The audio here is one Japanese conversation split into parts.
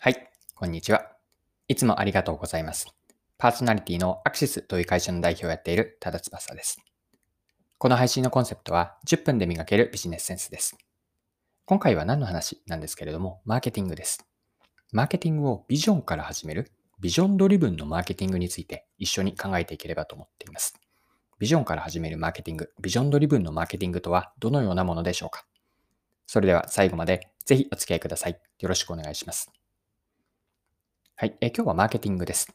はい、こんにちは。いつもありがとうございます。パーソナリティのアクシスという会社の代表をやっている多田翼です。この配信のコンセプトは10分で磨けるビジネスセンスです。今回は何の話なんですけれども、マーケティングです。マーケティングをビジョンから始めるビジョンドリブンのマーケティングについて一緒に考えていければと思っています。ビジョンから始めるマーケティング、ビジョンドリブンのマーケティングとはどのようなものでしょうかそれでは最後までぜひお付き合いください。よろしくお願いします。はい、え今日はマーケティングです。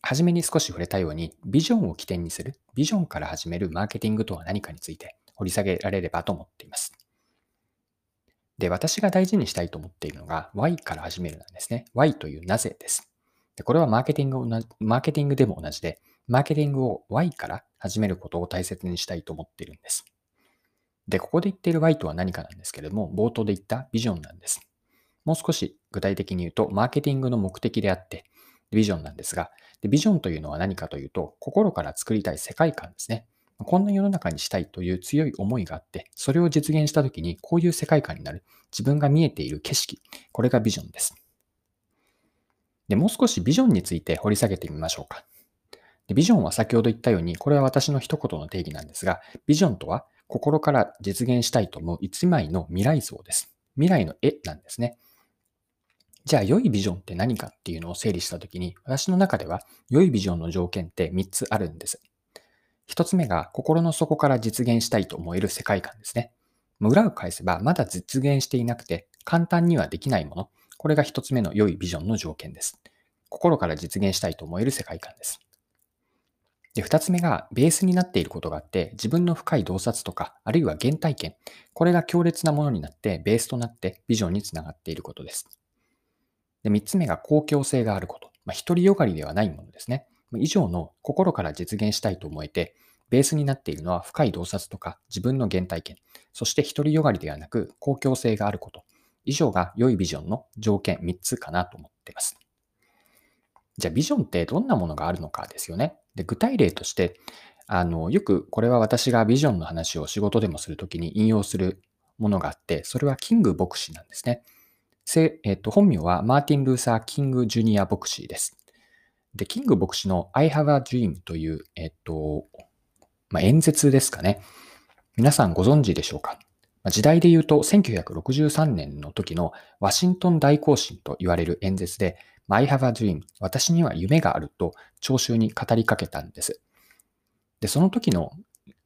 はじめに少し触れたように、ビジョンを起点にする、ビジョンから始めるマーケティングとは何かについて掘り下げられればと思っています。で、私が大事にしたいと思っているのが Y から始めるなんですね。Y というなぜです。でこれはマーケティングマーケティングでも同じで、マーケティングを Y から始めることを大切にしたいと思っているんです。で、ここで言っている Y とは何かなんですけれども、冒頭で言ったビジョンなんです。もう少し具体的に言うと、マーケティングの目的であって、ビジョンなんですが、でビジョンというのは何かというと、心から作りたい世界観ですね。こんな世の中にしたいという強い思いがあって、それを実現したときにこういう世界観になる。自分が見えている景色。これがビジョンです。で、もう少しビジョンについて掘り下げてみましょうか。でビジョンは先ほど言ったように、これは私の一言の定義なんですが、ビジョンとは心から実現したいと思う一枚の未来像です。未来の絵なんですね。じゃあ良いビジョンって何かっていうのを整理したときに、私の中では良いビジョンの条件って3つあるんです。1つ目が心の底から実現したいと思える世界観ですね。裏を返せばまだ実現していなくて簡単にはできないもの。これが1つ目の良いビジョンの条件です。心から実現したいと思える世界観です。で、2つ目がベースになっていることがあって、自分の深い洞察とか、あるいは原体験、これが強烈なものになって、ベースとなってビジョンにつながっていることです。で、3つ目が公共性があること。まあ、独りよがりではないものですね。以上の心から実現したいと思えて、ベースになっているのは深い洞察とか自分の原体験、そして独りよがりではなく公共性があること。以上が良いビジョンの条件3つかなと思っています。じゃあビジョンってどんなものがあるのかですよね。で具体例として、あの、よくこれは私がビジョンの話を仕事でもするときに引用するものがあって、それはキング牧師なんですね。えっと、本名はマーティン・ルーサー・キング・ジュニア牧師です。で、キング牧師の I have a dream という、えっと、まあ、演説ですかね。皆さんご存知でしょうか？時代で言うと1963年の時のワシントン大行進と言われる演説で I have a dream 私には夢があると聴衆に語りかけたんです。で、その時の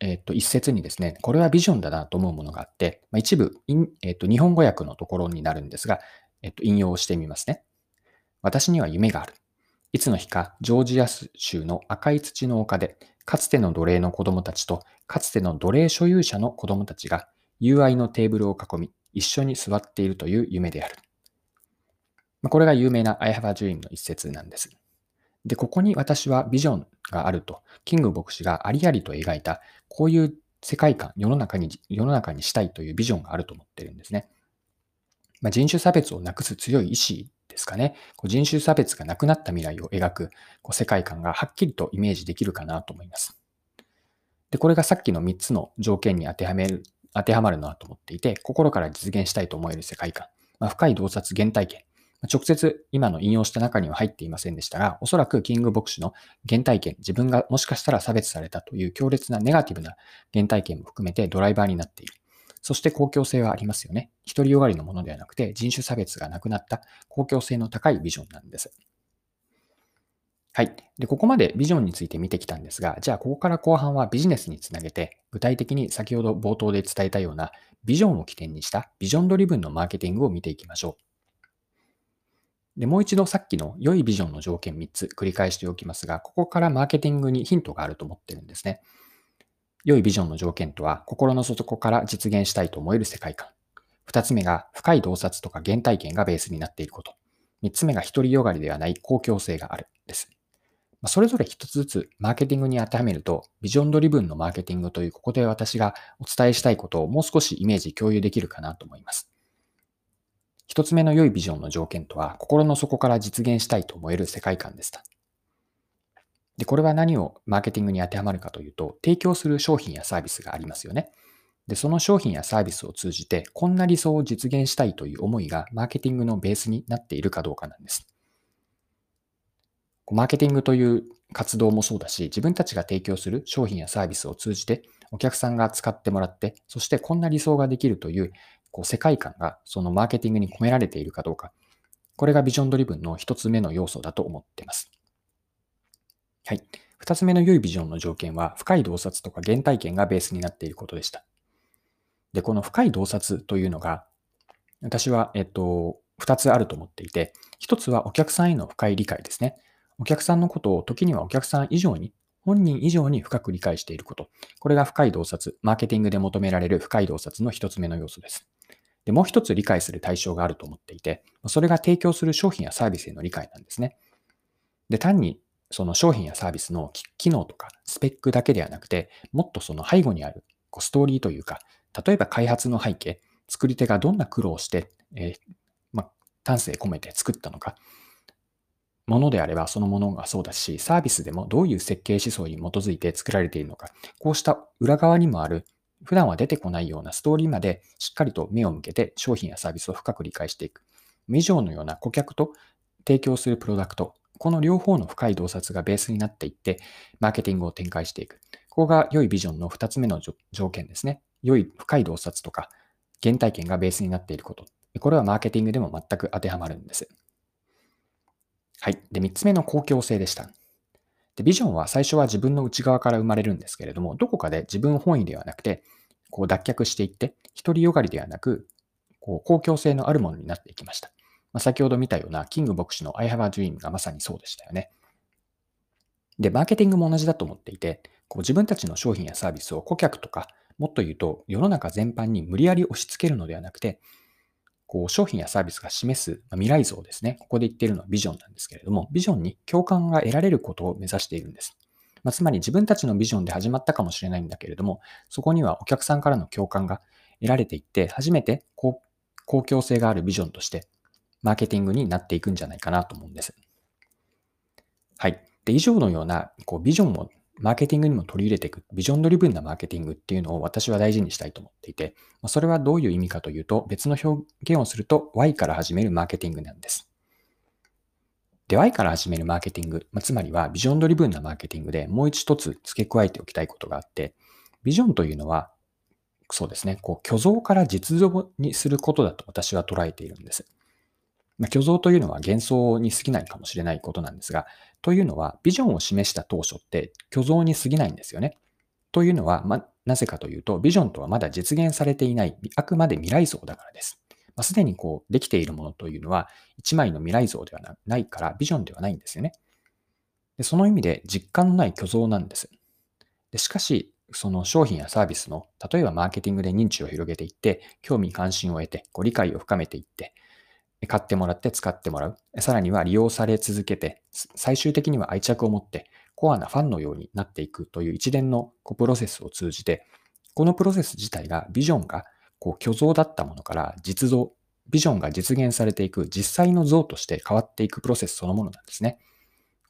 えっと、一節にですね、これはビジョンだなと思うものがあって、まあ、一部、えっと、日本語訳のところになるんですが、えっと、引用してみますね。私には夢がある。いつの日か、ジョージア州の赤い土の丘で、かつての奴隷の子供たちと、かつての奴隷所有者の子供たちが、友愛のテーブルを囲み、一緒に座っているという夢である。これが有名な I have a dream の一節なんです。で、ここに私はビジョンがあると、キング牧師がありありと描いた、こういう世界観、世の中に、世の中にしたいというビジョンがあると思ってるんですね。まあ、人種差別をなくす強い意志ですかね。こう人種差別がなくなった未来を描くこう世界観がはっきりとイメージできるかなと思います。で、これがさっきの3つの条件に当てはめる、当てはまるなと思っていて、心から実現したいと思える世界観、まあ、深い洞察原体験、直接今の引用した中には入っていませんでしたが、おそらくキング牧師の原体験、自分がもしかしたら差別されたという強烈なネガティブな原体験も含めてドライバーになっている。そして公共性はありますよね。独りよがりのものではなくて人種差別がなくなった公共性の高いビジョンなんです。はい。で、ここまでビジョンについて見てきたんですが、じゃあここから後半はビジネスにつなげて、具体的に先ほど冒頭で伝えたようなビジョンを起点にしたビジョンドリブンのマーケティングを見ていきましょう。で、もう一度さっきの良いビジョンの条件3つ繰り返しておきますが、ここからマーケティングにヒントがあると思ってるんですね。良いビジョンの条件とは、心の底から実現したいと思える世界観。2つ目が、深い洞察とか原体験がベースになっていること。3つ目が、独りよがりではない公共性がある。です。それぞれ1つずつマーケティングに当てはめると、ビジョンドリブンのマーケティングというここで私がお伝えしたいことをもう少しイメージ共有できるかなと思います。一つ目の良いビジョンの条件とは、心の底から実現したいと思える世界観でした。で、これは何をマーケティングに当てはまるかというと、提供する商品やサービスがありますよね。で、その商品やサービスを通じて、こんな理想を実現したいという思いがマーケティングのベースになっているかどうかなんです。マーケティングという活動もそうだし、自分たちが提供する商品やサービスを通じて、お客さんが使ってもらって、そしてこんな理想ができるというこう世界観がそのマーケティングに込められているかどうか、これがビジョンドリブンの一つ目の要素だと思っています。はい。二つ目の良いビジョンの条件は、深い洞察とか原体験がベースになっていることでした。で、この深い洞察というのが、私は、えっと、二つあると思っていて、一つはお客さんへの深い理解ですね。お客さんのことを時にはお客さん以上に、本人以上に深く理解していること。これが深い洞察、マーケティングで求められる深い洞察の一つ目の要素です。で、もう一つ理解する対象があると思っていて、それが提供する商品やサービスへの理解なんですね。で、単にその商品やサービスの機能とかスペックだけではなくて、もっとその背後にあるこうストーリーというか、例えば開発の背景、作り手がどんな苦労をして、えー、まあ、丹精込めて作ったのか、ものであればそのものがそうだし、サービスでもどういう設計思想に基づいて作られているのか、こうした裏側にもある、普段は出てこないようなストーリーまでしっかりと目を向けて商品やサービスを深く理解していく。以上のような顧客と提供するプロダクト、この両方の深い洞察がベースになっていって、マーケティングを展開していく。ここが良いビジョンの2つ目の条件ですね。良い深い洞察とか原体験がベースになっていること。これはマーケティングでも全く当てはまるんです。はい。で、3つ目の公共性でした。で、ビジョンは最初は自分の内側から生まれるんですけれども、どこかで自分本位ではなくて、こう脱却していって、独りよがりではなく、こう公共性のあるものになっていきました。まあ、先ほど見たようなキング牧師の I have a dream がまさにそうでしたよね。で、マーケティングも同じだと思っていて、こう自分たちの商品やサービスを顧客とか、もっと言うと世の中全般に無理やり押し付けるのではなくて、こう商品やサービスが示す未来像ですね。ここで言っているのはビジョンなんですけれども、ビジョンに共感が得られることを目指しているんです。まあ、つまり自分たちのビジョンで始まったかもしれないんだけれども、そこにはお客さんからの共感が得られていって、初めて公共性があるビジョンとして、マーケティングになっていくんじゃないかなと思うんです。はい。で、以上のようなこうビジョンをマーケティングにも取り入れていく、ビジョンドリブンなマーケティングっていうのを私は大事にしたいと思っていて、それはどういう意味かというと、別の表現をすると Y から始めるマーケティングなんです。で、Y から始めるマーケティング、つまりはビジョンドリブンなマーケティングでもう一つ付け加えておきたいことがあって、ビジョンというのは、そうですね、こう虚像から実像にすることだと私は捉えているんです。まあ、虚像というのは幻想に過ぎないかもしれないことなんですが、というのは、ビジョンを示した当初って虚像に過ぎないんですよね。というのは、まなぜかというと、ビジョンとはまだ実現されていない、あくまで未来像だからです。まあ、すでにこう、できているものというのは、一枚の未来像ではないから、ビジョンではないんですよね。でその意味で、実感のない虚像なんです。でしかし、その商品やサービスの、例えばマーケティングで認知を広げていって、興味関心を得て、こう理解を深めていって、買ってもらって使ってもらう。さらには利用され続けて、最終的には愛着を持ってコアなファンのようになっていくという一連のプロセスを通じて、このプロセス自体がビジョンがこう虚像だったものから実像、ビジョンが実現されていく実際の像として変わっていくプロセスそのものなんですね。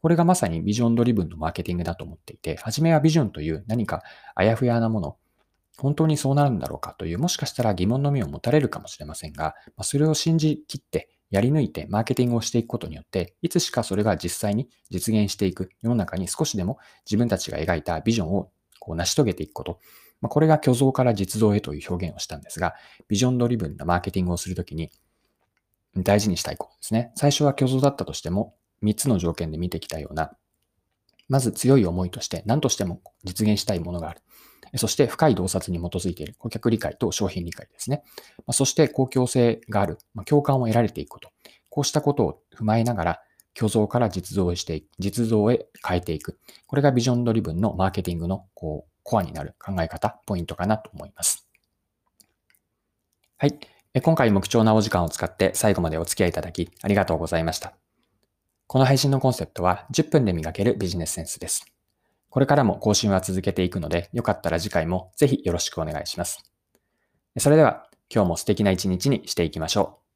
これがまさにビジョンドリブンのマーケティングだと思っていて、初めはビジョンという何かあやふやなもの、本当にそうなるんだろうかという、もしかしたら疑問の目を持たれるかもしれませんが、それを信じきってやり抜いてマーケティングをしていくことによって、いつしかそれが実際に実現していく、世の中に少しでも自分たちが描いたビジョンをこう成し遂げていくこと。まこれが虚像から実像へという表現をしたんですが、ビジョンドリブンなマーケティングをするときに大事にしたいことですね。最初は虚像だったとしても、3つの条件で見てきたような、まず強い思いとして何としても実現したいものがある。そして深い洞察に基づいている顧客理解と商品理解ですね。そして公共性がある、共感を得られていくこと。こうしたことを踏まえながら、虚像から実像して、実像へ変えていく。これがビジョンドリブンのマーケティングのこうコアになる考え方、ポイントかなと思います。はい。今回も貴重なお時間を使って最後までお付き合いいただきありがとうございました。この配信のコンセプトは10分で磨けるビジネスセンスです。これからも更新は続けていくので、よかったら次回もぜひよろしくお願いします。それでは、今日も素敵な一日にしていきましょう。